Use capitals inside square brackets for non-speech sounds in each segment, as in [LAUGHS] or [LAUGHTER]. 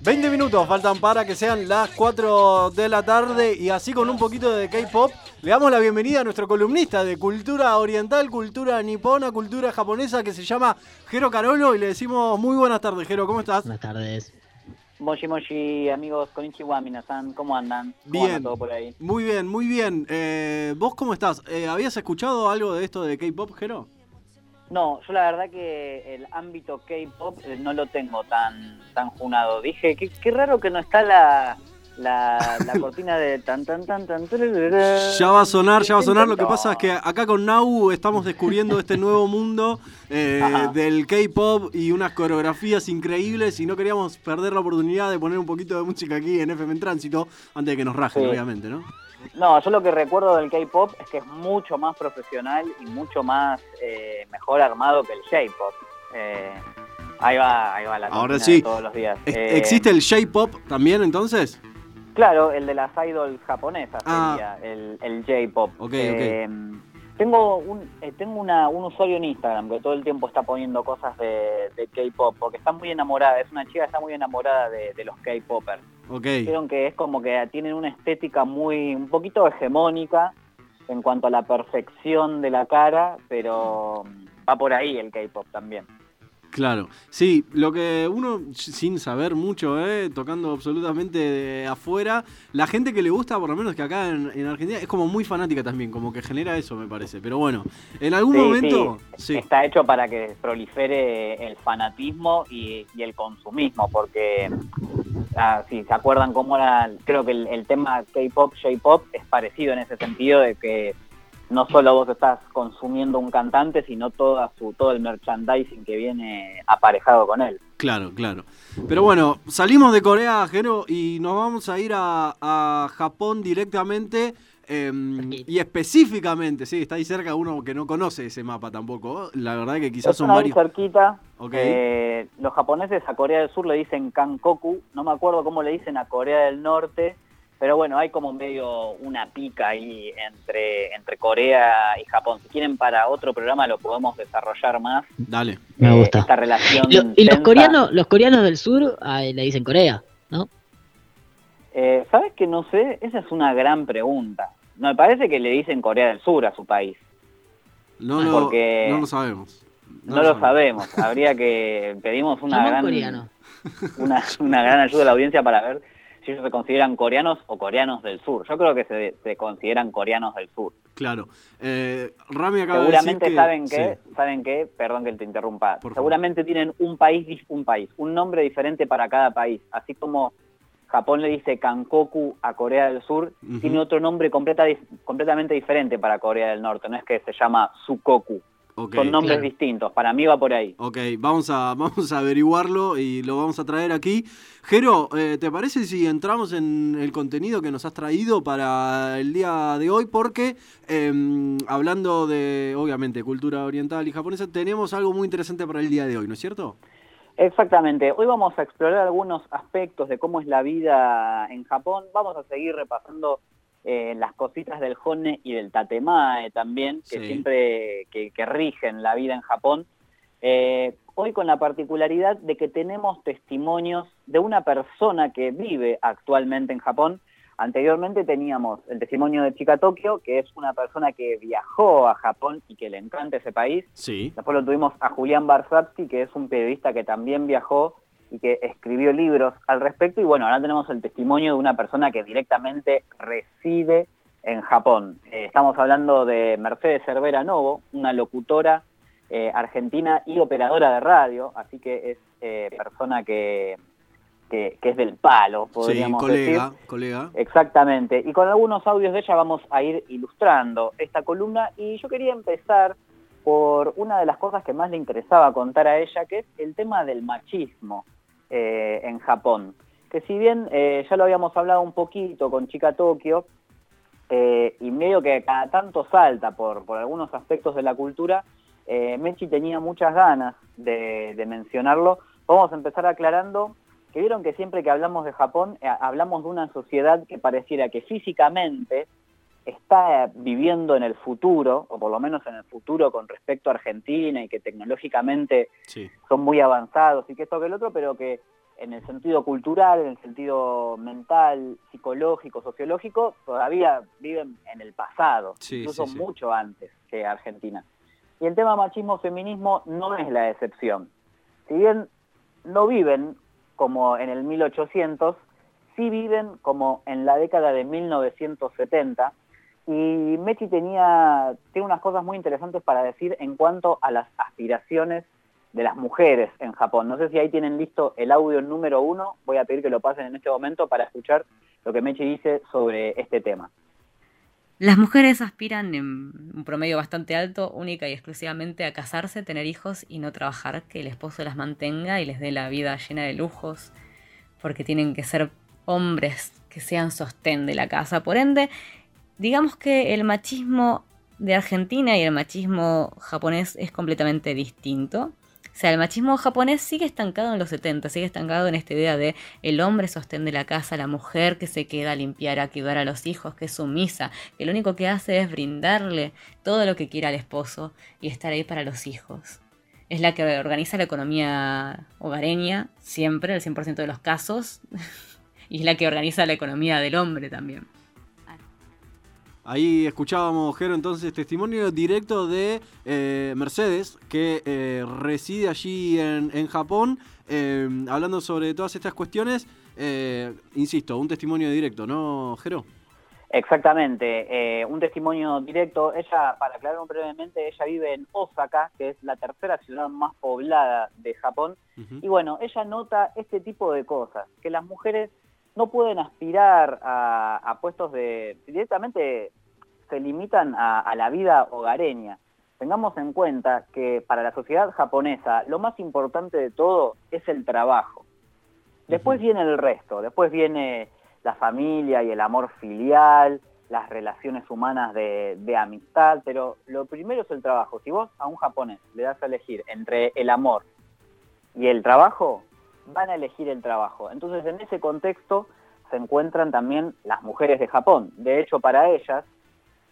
20 minutos faltan para que sean las 4 de la tarde y así con un poquito de K-pop le damos la bienvenida a nuestro columnista de cultura oriental, cultura nipona, cultura japonesa que se llama Jero Carolo y le decimos muy buenas tardes, Jero, ¿cómo estás? Buenas tardes. Moshi Moshi, amigos, konnichiwa, minasan, ¿cómo andan? ¿Cómo Bien. anda todo por ahí? Muy bien, muy bien. Eh, ¿Vos cómo estás? Eh, ¿Habías escuchado algo de esto de K-pop, Jero? No, yo la verdad que el ámbito K-pop eh, no lo tengo tan tan junado. Dije, qué, qué raro que no está la, la, la [LAUGHS] cortina de tan tan tan tan. Ya va a sonar, ya va a sonar. Lo que pasa es que acá con Nau estamos descubriendo este nuevo mundo eh, del K-pop y unas coreografías increíbles y no queríamos perder la oportunidad de poner un poquito de música aquí en FM en Tránsito antes de que nos rajen, Sí. obviamente, ¿no? No, yo lo que recuerdo del K-pop es que es mucho más profesional y mucho más eh, mejor armado que el J-pop. Eh, ahí va, ahí va la Ahora sí. de todos los días. ¿Ex- Eh, ¿Existe el J-pop también entonces? Claro, el de las idols japonesas Ah. sería el, el J-pop. Ok, Eh, Tengo, un, eh, tengo una, un usuario en Instagram que todo el tiempo está poniendo cosas de, de K-pop porque está muy enamorada, es una chica que está muy enamorada de, de los K-popers. Ok. Vieron que es como que tienen una estética muy, un poquito hegemónica en cuanto a la perfección de la cara, pero va por ahí el K-pop también. Claro, sí, lo que uno sin saber mucho, eh, tocando absolutamente de afuera, la gente que le gusta, por lo menos que acá en, en Argentina, es como muy fanática también, como que genera eso, me parece. Pero bueno, en algún Sí, momento, sí, sí, está hecho para que prolifere el fanatismo y, y el consumismo, porque ah, si se acuerdan cómo era, creo que el, el tema K-pop, J-pop es parecido en ese sentido de que no solo vos estás consumiendo un cantante, sino toda su, todo el merchandising que viene aparejado con él. claro, claro. Pero bueno, salimos de Corea, Jero, y nos vamos a ir a, a Japón directamente. eh, y específicamente, sí, está ahí cerca uno que no conoce ese mapa tampoco. La verdad que quizás Es son varios. cerquita. Ok. eh, los japoneses a Corea del Sur le dicen Kankoku, no me acuerdo cómo le dicen a Corea del Norte, pero bueno, hay como medio una pica ahí entre, entre Corea y Japón. Si quieren para otro programa lo podemos desarrollar más. Dale. Me eh, gusta. Esta relación. Lo- y los coreanos, los coreanos del sur ah, le dicen Corea, ¿no? Eh, ¿Sabes que no sé? Esa es una gran pregunta. No, me parece que le dicen Corea del Sur a su país. No, lo- Porque- no lo sabemos. No, lo sabemos. Habría que pedimos una gran coreano. una, una gran ayuda a la audiencia para ver si ellos se consideran coreanos o coreanos del sur. Yo creo que se, se consideran coreanos del sur. Claro. Eh, Rami acaba Seguramente de decir saben que, sí. saben que, perdón que te interrumpa, Por favor. seguramente tienen un país, un país, un nombre diferente para cada país, así como Japón le dice Kankoku a Corea del Sur, tiene otro nombre completa, completamente diferente para Corea del Norte, no es que se llama Sukoku, Son nombres claro. distintos, para mí va por ahí. ok, vamos a, vamos a averiguarlo y lo vamos a traer aquí. Jero, eh, ¿te parece si entramos en el contenido que nos has traído para el día de hoy? Porque em, hablando de, obviamente, cultura oriental y japonesa, tenemos algo muy interesante para el día de hoy, ¿no es cierto? Exactamente. Hoy vamos a explorar algunos aspectos de cómo es la vida en Japón. Vamos a seguir repasando eh, las cositas del Hone y del Tatemae también, que Sí. siempre que, que rigen la vida en Japón. Eh, hoy con la particularidad de que tenemos testimonios de una persona que vive actualmente en Japón. Anteriormente teníamos el testimonio de Chica Tokio, que es una persona que viajó a Japón y que le encanta ese país. Sí. Después lo tuvimos a Julián Barsavsky, que es un periodista que también viajó y que escribió libros al respecto. Y bueno, ahora tenemos el testimonio de una persona que directamente reside en Japón. Eh, estamos hablando de Mercedes Cervera Novo, una locutora eh, argentina y operadora de radio, así que es eh, persona que, que, que es del palo, Sí, podríamos colega, decir. colega. Exactamente. Y con algunos audios de ella vamos a ir ilustrando esta columna. Y yo quería empezar por una de las cosas que más le interesaba contar a ella, que es el tema del machismo eh, en Japón. Que si bien eh, ya lo habíamos hablado un poquito con Chica Tokio, eh, y medio que cada tanto salta por, por algunos aspectos de la cultura, eh, Mechi tenía muchas ganas de, mencionarlo. Vamos a empezar aclarando que vieron que siempre que hablamos de Japón, hablamos de una sociedad que pareciera que físicamente está viviendo en el futuro, o por lo menos en el futuro con respecto a Argentina y que tecnológicamente son muy avanzados y que esto que el otro, pero que en el sentido cultural, en el sentido mental, psicológico, sociológico, todavía viven en el pasado, incluso mucho antes que Argentina. Y el tema machismo-feminismo no es la excepción. Si bien no viven como en el 1800, sí viven como en la década de 1970. Y Mechi tenía, tiene unas cosas muy interesantes para decir en cuanto a las aspiraciones de las mujeres en Japón. No sé si ahí tienen listo el audio número uno. Voy a pedir que lo pasen en este momento para escuchar lo que Mechi dice sobre este tema. Las mujeres aspiran en un promedio bastante alto, única y exclusivamente a casarse, tener hijos y no trabajar, que el esposo las mantenga y les dé la vida llena de lujos, porque tienen que ser hombres que sean sostén de la casa. Por ende, digamos que el machismo de Argentina y el machismo japonés es completamente distinto. O sea, el machismo japonés sigue estancado en los 70, sigue estancado en esta idea de el hombre sostén de la casa, la mujer que se queda a limpiar, a cuidar a los hijos, que es sumisa, que lo único que hace es brindarle todo lo que quiera al esposo y estar ahí para los hijos. Es la que organiza la economía hogareña, siempre, el 100% de los casos, [LAUGHS] y es la que organiza la economía del hombre también. Ahí escuchábamos, Jero, entonces testimonio directo de eh, Mercedes, que eh, reside allí en, Japón, eh, hablando sobre todas estas cuestiones. insisto, un testimonio directo, ¿no, Jero? Exactamente, un testimonio directo. Ella, para aclarar brevemente, ella vive en Osaka, que es la tercera ciudad más poblada de Japón. Y bueno, ella nota este tipo de cosas, que las mujeres no pueden aspirar a, puestos de... directamente se limitan a, la vida hogareña. Tengamos en cuenta que para la sociedad japonesa lo más importante de todo es el trabajo. Después viene el resto, después viene la familia y el amor filial, las relaciones humanas de, de, amistad, pero lo primero es el trabajo. Si vos a un japonés le das a elegir entre el amor y el trabajo, van a elegir el trabajo. Entonces, en ese contexto se encuentran también las mujeres de Japón. De hecho, para ellas,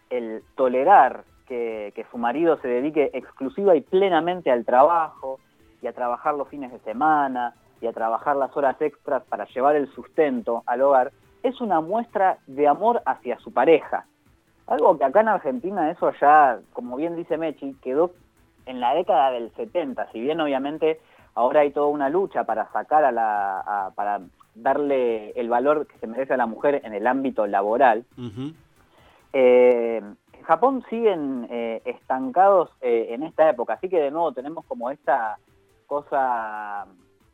el tolerar que, su marido se dedique exclusiva y plenamente al trabajo, y a trabajar los fines de semana, y a trabajar las horas extras para llevar el sustento al hogar, es una muestra de amor hacia su pareja. Algo que acá en Argentina eso ya, como bien dice Mechi, quedó en la década del 70, si bien obviamente ahora hay toda una lucha para sacar a la, para darle el valor que se merece a la mujer en el ámbito laboral. Eh, en Japón siguen eh, estancados eh, en esta época, así que de nuevo tenemos como esta cosa,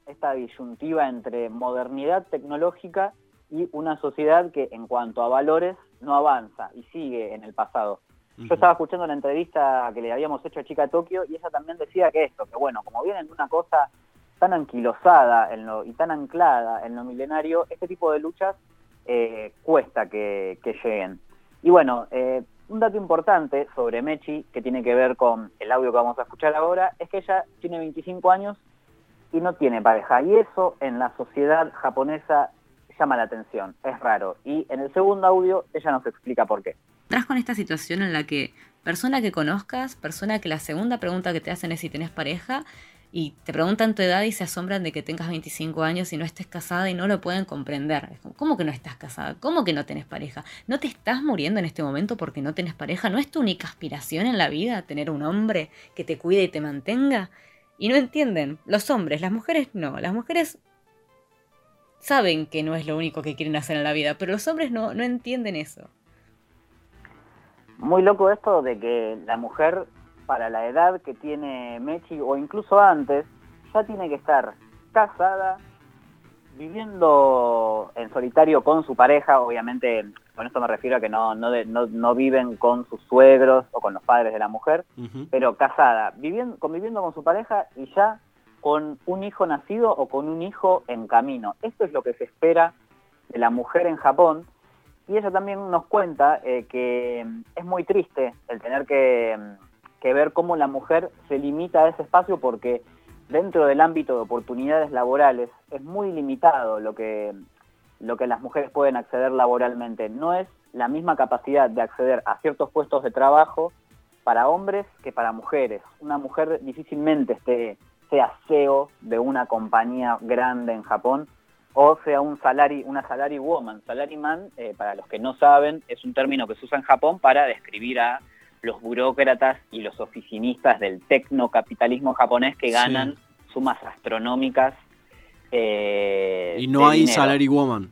esta disyuntiva entre modernidad tecnológica y una sociedad que en cuanto a valores no avanza y sigue en el pasado. Yo estaba escuchando la entrevista que le habíamos hecho a Chica Tokio y ella también decía que esto, que bueno, como vienen de una cosa tan anquilosada en lo, y tan anclada en lo milenario, este tipo de luchas eh, cuesta que, lleguen. Y bueno, eh, un dato importante sobre Mechi, que tiene que ver con el audio que vamos a escuchar ahora, es que ella tiene 25 años y no tiene pareja. Y eso en la sociedad japonesa llama la atención, es raro. Y en el segundo audio ella nos explica por qué. Tras con esta situación en la que persona que conozcas, persona que la segunda pregunta que te hacen es si tenés pareja, y te preguntan tu edad y se asombran de que tengas 25 años y no estés casada y no lo pueden comprender. ¿Cómo que no estás casada? ¿Cómo que no tenés pareja? ¿No te estás muriendo en este momento porque no tenés pareja? ¿No es tu única aspiración en la vida tener un hombre que te cuide y te mantenga? Y no entienden. Los hombres, las mujeres no. Las mujeres saben que no es lo único que quieren hacer en la vida, pero los hombres no, no entienden eso. Muy loco esto de que la mujer, para la edad que tiene Mechi, o incluso antes, ya tiene que estar casada, viviendo en solitario con su pareja, obviamente con esto me refiero a que no, no, no, viven con sus suegros o con los padres de la mujer, pero casada, viviendo, conviviendo con su pareja y ya con un hijo nacido o con un hijo en camino. Esto es lo que se espera de la mujer en Japón y ella también nos cuenta eh, que es muy triste el tener que, ver cómo la mujer se limita a ese espacio porque dentro del ámbito de oportunidades laborales es muy limitado lo que, lo que las mujeres pueden acceder laboralmente. No es la misma capacidad de acceder a ciertos puestos de trabajo para hombres que para mujeres. Una mujer difícilmente esté, sea CEO de una compañía grande en Japón o sea un salary, una salary woman. Salary man, eh, para los que no saben, es un término que se usa en Japón para describir a los burócratas y los oficinistas del tecnocapitalismo japonés que ganan sumas astronómicas. Eh, y no hay salary woman.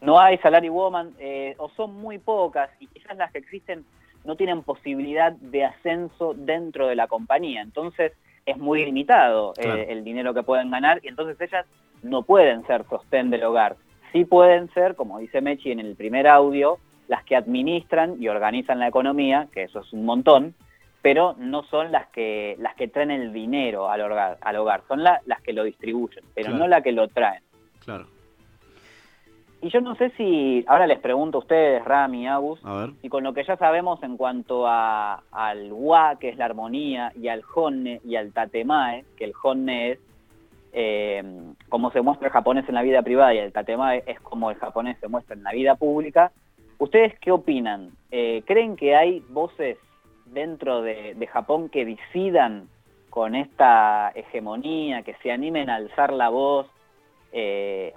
No hay salary woman, eh, o son muy pocas, y quizás las que existen no tienen posibilidad de ascenso dentro de la compañía. Entonces es muy limitado eh, el dinero que pueden ganar, y entonces ellas no pueden ser sostén del hogar. Sí pueden ser, como dice Mechi en el primer audio, las que administran y organizan la economía, que eso es un montón, pero no son las que las que traen el dinero al hogar, al hogar son las que lo distribuyen, pero no las que lo traen. Claro. Y yo no sé si, ahora les pregunto a ustedes, Rami, Agus, y con lo que ya sabemos en cuanto a, al wa, que es la armonía, y al honne y al tatemae, que el honne es eh, como se muestra el japonés en la vida privada y el tatemae es como el japonés se muestra en la vida pública, ¿Ustedes qué opinan? Eh, ¿Creen que hay voces dentro de, Japón que decidan con esta hegemonía, que se animen a alzar la voz eh,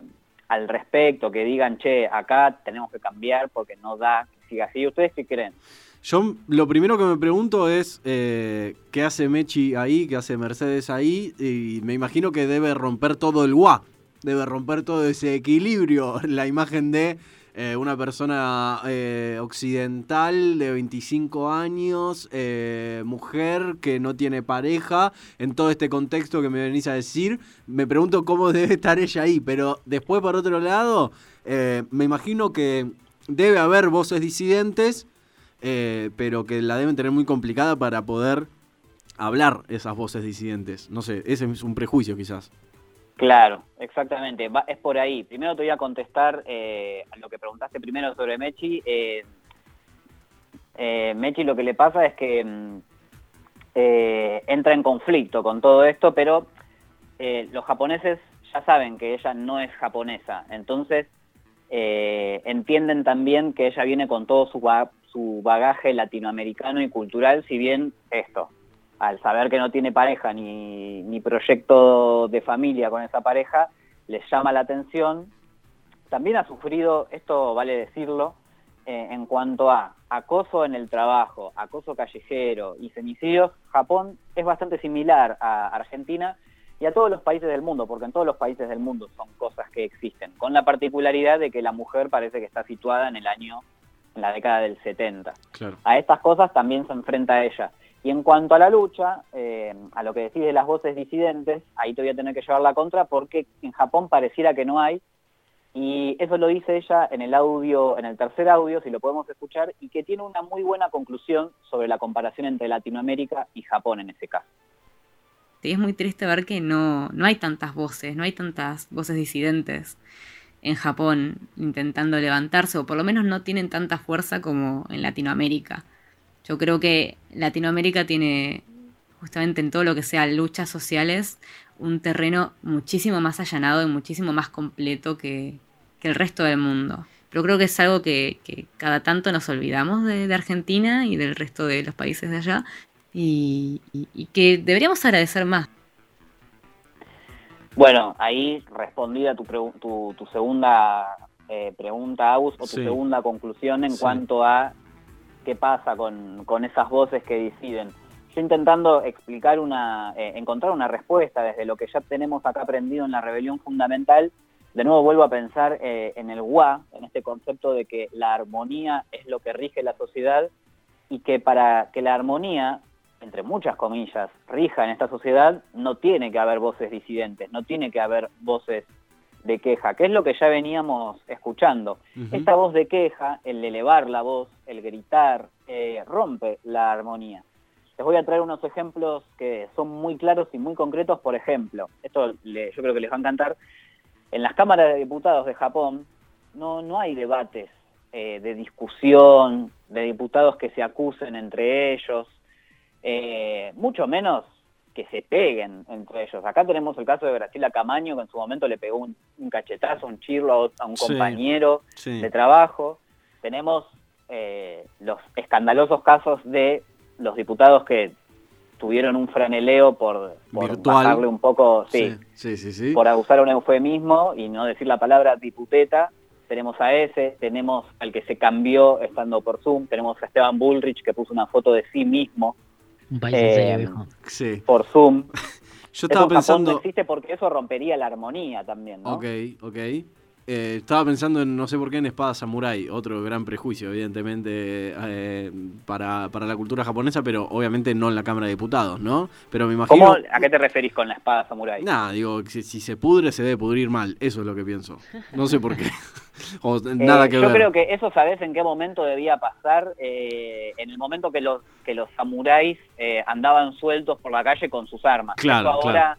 al respecto, que digan, che, acá tenemos que cambiar porque no da que siga así? ¿Ustedes qué creen? Yo lo primero que me pregunto es eh, qué hace Mechi ahí, qué hace Mercedes ahí, y me imagino que debe romper todo el guá, debe romper todo ese equilibrio, [LAUGHS] la imagen de eh, una persona eh, occidental de 25 años, mujer que no tiene pareja, en todo este contexto que me venís a decir, me pregunto cómo debe estar ella ahí, pero después por otro lado, me imagino que debe haber voces disidentes, pero que la deben tener muy complicada para poder hablar esas voces disidentes. No sé, ese es un prejuicio quizás. Claro, exactamente, es por ahí. Primero te voy a contestar eh, a lo que preguntaste primero sobre Mechi. Eh, eh, Mechi lo que le pasa es que mm, entra en conflicto con todo esto, pero los japoneses ya saben que ella no es japonesa, entonces entienden también que ella viene con todo su, su bagaje latinoamericano y cultural, si bien esto, al saber que no tiene pareja ni, ni proyecto de familia con esa pareja, les llama la atención. También ha sufrido, esto vale decirlo, eh, en cuanto a acoso en el trabajo, acoso callejero y femicidios, Japón es bastante similar a Argentina y a todos los países del mundo, porque en todos los países del mundo son cosas que existen, con la particularidad de que la mujer parece que está situada en el año, en la década del 70. A estas cosas también se enfrenta ella. Y en cuanto a la lucha, eh, a lo que decís de las voces disidentes, ahí te voy a tener que llevar la contra porque en Japón pareciera que no hay, y eso lo dice ella en el audio, en el tercer audio, si lo podemos escuchar, y que tiene una muy buena conclusión sobre la comparación entre Latinoamérica y Japón en ese caso. Sí, es muy triste ver que no, no hay tantas voces, no hay tantas voces disidentes en Japón intentando levantarse, o por lo menos no tienen tanta fuerza como en Latinoamérica. Yo creo que Latinoamérica tiene, justamente en todo lo que sea luchas sociales, un terreno muchísimo más allanado y muchísimo más completo que, el resto del mundo. Pero creo que es algo que, cada tanto nos olvidamos de, Argentina y del resto de los países de allá y, que deberíamos agradecer más. Bueno, ahí respondida tu, tu, tu segunda eh, pregunta, Agus, o tu segunda conclusión en cuanto a qué pasa con, esas voces que deciden. Yo intentando explicar una, eh, encontrar una respuesta desde lo que ya tenemos acá aprendido en la rebelión fundamental, de nuevo vuelvo a pensar eh, en el WA, en este concepto de que la armonía es lo que rige la sociedad y que para que la armonía, entre muchas comillas, rija en esta sociedad, no tiene que haber voces disidentes, no tiene que haber voces de queja, que es lo que ya veníamos escuchando. Esta voz de queja, el elevar la voz, el gritar, eh, rompe la armonía. Les voy a traer unos ejemplos que son muy claros y muy concretos. Por ejemplo, esto yo creo que les va a encantar. En las cámaras de diputados de Japón no, no hay debates eh, de discusión, de diputados que se acusen entre ellos, eh, mucho menos que se peguen entre ellos. Acá tenemos el caso de Graciela Camaño, que en su momento le pegó un, cachetazo, un chirlo a, un compañero de trabajo. Tenemos eh, los escandalosos casos de los diputados que tuvieron un franeleo por, por bajarle un poco, sí, sí, sí, por usar un eufemismo y no decir la palabra diputeta. Tenemos a ese, tenemos al que se cambió estando por Zoom, tenemos a Esteban Bullrich que puso una foto de sí mismo un país eh, por Zoom. [LAUGHS] Yo estaba pensando. no existe porque eso rompería la armonía también, ¿no? Ok, ok. Eh, estaba pensando en, no sé por qué, en Espada Samurai, otro gran prejuicio, evidentemente, eh, para, para, la cultura japonesa, pero obviamente no en la Cámara de Diputados, ¿no? Pero me imagino... ¿A qué te referís con la Espada Samurai? Nada, digo, si, si, se pudre, se debe pudrir mal, eso es lo que pienso. No sé por qué. [LAUGHS] o, nada eh, que yo creo que eso sabes en qué momento debía pasar, en el momento que los, que los samuráis andaban sueltos por la calle con sus armas. Claro, ahora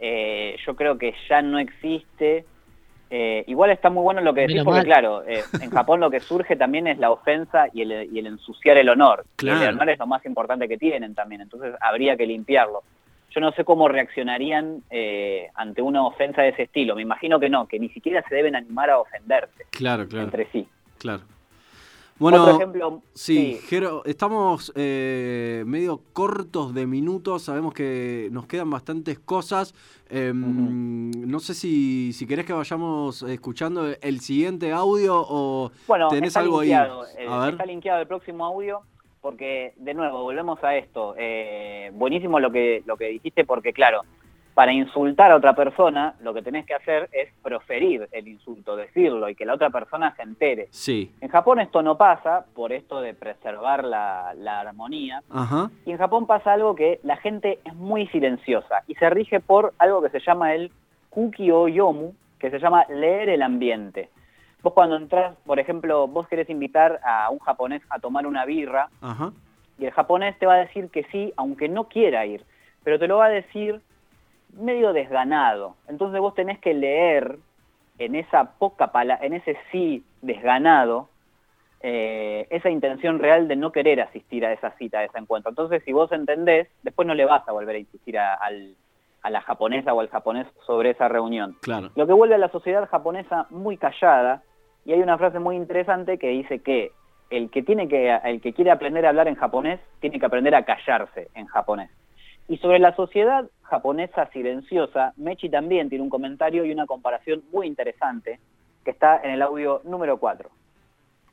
yo creo que ya no existe eh, igual está muy bueno lo que decís, porque claro, eh, en Japón lo que surge también es la ofensa y el, ensuciar el honor. el honor es lo más importante que tienen también, entonces habría que limpiarlo. Yo no sé cómo reaccionarían eh, ante una ofensa de ese estilo. Me imagino que no, que ni siquiera se deben animar a ofenderse claro, claro, entre sí. Claro. Bueno, ejemplo, sí, Jero, estamos eh, medio cortos de minutos, sabemos que nos quedan bastantes cosas. Em, no sé si, si querés que vayamos escuchando el siguiente audio o tenés algo ahí. Eh, está linkeado el próximo audio porque, de nuevo, volvemos a esto. Eh, buenísimo lo que, lo que dijiste porque, claro, para insultar a otra persona, lo que tenés que hacer es proferir el insulto, decirlo y que la otra persona se entere. Sí. En Japón esto no pasa por esto de preservar la, armonía. Y en Japón pasa algo que la gente es muy silenciosa y se rige por algo que se llama el kuki o yomu, que se llama leer el ambiente. Vos cuando entras, por ejemplo, vos querés invitar a un japonés a tomar una birra y el japonés te va a decir que sí, aunque no quiera ir, pero te lo va a decir medio desganado. Entonces vos tenés que leer en esa poca palabra, en ese sí desganado, eh, esa intención real de no querer asistir a esa cita, a ese encuentro. Entonces, si vos entendés, después no le vas a volver a insistir a, la japonesa o al japonés sobre esa reunión. Claro. Lo que vuelve a la sociedad japonesa muy callada, y hay una frase muy interesante que dice que el que tiene que, el que quiere aprender a hablar en japonés, tiene que aprender a callarse en japonés. Y sobre la sociedad japonesa silenciosa, Mechi también tiene un comentario y una comparación muy interesante que está en el audio número 4.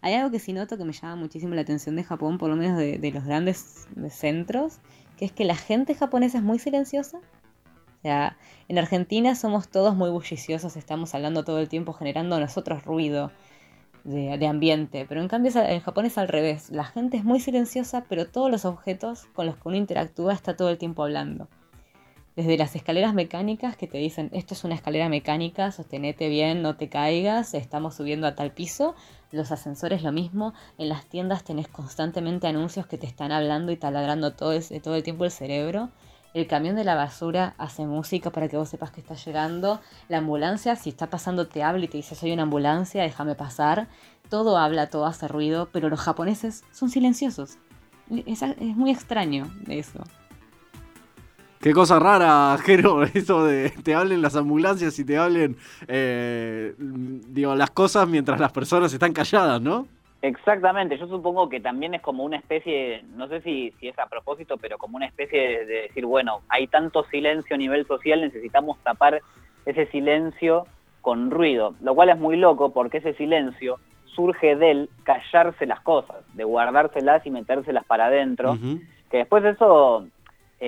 Hay algo que sí noto que me llama muchísimo la atención de Japón, por lo menos de, los grandes centros, que es que la gente japonesa es muy silenciosa. O sea, en Argentina somos todos muy bulliciosos, estamos hablando todo el tiempo, generando nosotros ruido de, ambiente, pero en cambio en Japón es al revés. La gente es muy silenciosa, pero todos los objetos con los que uno interactúa está todo el tiempo hablando. Desde las escaleras mecánicas que te dicen, esto es una escalera mecánica, sostenete bien, no te caigas, estamos subiendo a tal piso. Los ascensores lo mismo, en las tiendas tenés constantemente anuncios que te están hablando y taladrando todo, todo el tiempo el cerebro. El camión de la basura hace música para que vos sepas que está llegando. La ambulancia, si está pasando, te habla y te dice soy una ambulancia, déjame pasar. Todo habla, todo hace ruido, pero los japoneses son silenciosos. Es, muy extraño eso. Qué cosa rara, Jero, [LAUGHS] eso de te hablen las ambulancias y te hablen eh, digo, las cosas mientras las personas están calladas, ¿no? Exactamente, yo supongo que también es como una especie, no sé si, si es a propósito, pero como una especie de, decir, bueno, hay tanto silencio a nivel social, necesitamos tapar ese silencio con ruido, lo cual es muy loco porque ese silencio surge del callarse las cosas, de guardárselas y metérselas para adentro, que después eso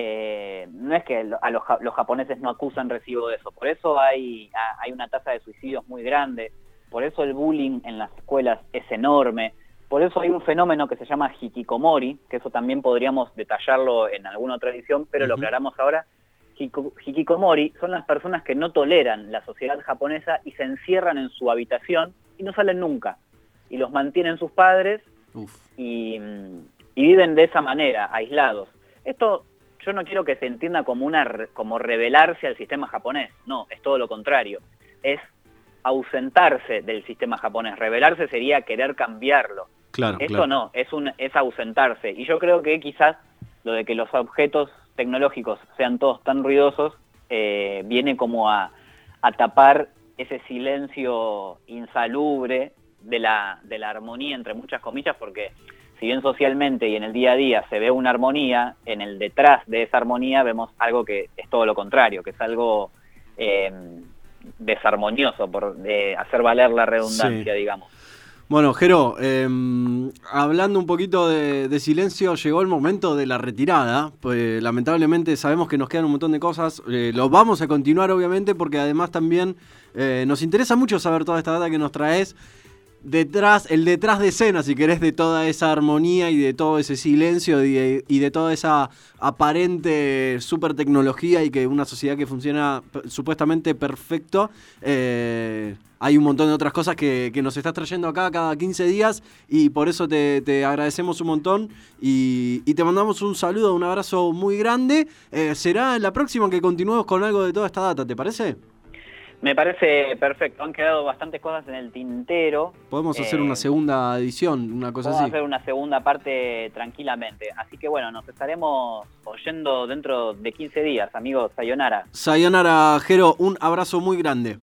eh, no es que a los, los, japoneses no acusan recibo de eso, por eso hay, hay una tasa de suicidios muy grande, por eso el bullying en las escuelas es enorme, por eso hay un fenómeno que se llama hikikomori, que eso también podríamos detallarlo en alguna otra edición, pero lo aclaramos ahora. Hikikomori son las personas que no toleran la sociedad japonesa y se encierran en su habitación y no salen nunca. Y los mantienen sus padres y, viven de esa manera, aislados. Esto yo no quiero que se entienda como, una, como rebelarse al sistema japonés, no, es todo lo contrario. Es ausentarse del sistema japonés. Rebelarse sería querer cambiarlo. Claro, Eso no, es, un, es ausentarse. Y yo creo que quizás lo de que los objetos tecnológicos sean todos tan ruidosos, eh, viene como a, a, tapar ese silencio insalubre de la, de la armonía, entre muchas comillas, porque si bien socialmente y en el día a día se ve una armonía, en el detrás de esa armonía vemos algo que es todo lo contrario, que es algo eh, desarmonioso, por de hacer valer la redundancia, digamos. Bueno, Jero, em, hablando un poquito de, silencio, llegó el momento de la retirada. Pues lamentablemente sabemos que nos quedan un montón de cosas. Eh, lo vamos a continuar, obviamente, porque además también eh, nos interesa mucho saber toda esta data que nos traes detrás, el detrás de escena, si querés, de toda esa armonía y de todo ese silencio y de, toda esa aparente super tecnología y que una sociedad que funciona supuestamente perfecto. Eh, hay un montón de otras cosas que, nos estás trayendo acá cada 15 días y por eso te, agradecemos un montón y, te mandamos un saludo, un abrazo muy grande. Eh, será la próxima que continuemos con algo de toda esta data, ¿te parece? Me parece perfecto. Han quedado bastantes cosas en el tintero. Podemos hacer una eh, segunda edición, una cosa podemos así. hacer una segunda parte tranquilamente. Así que bueno, nos estaremos oyendo dentro de 15 días, amigos. Sayonara. Sayonara, Jero. Un abrazo muy grande.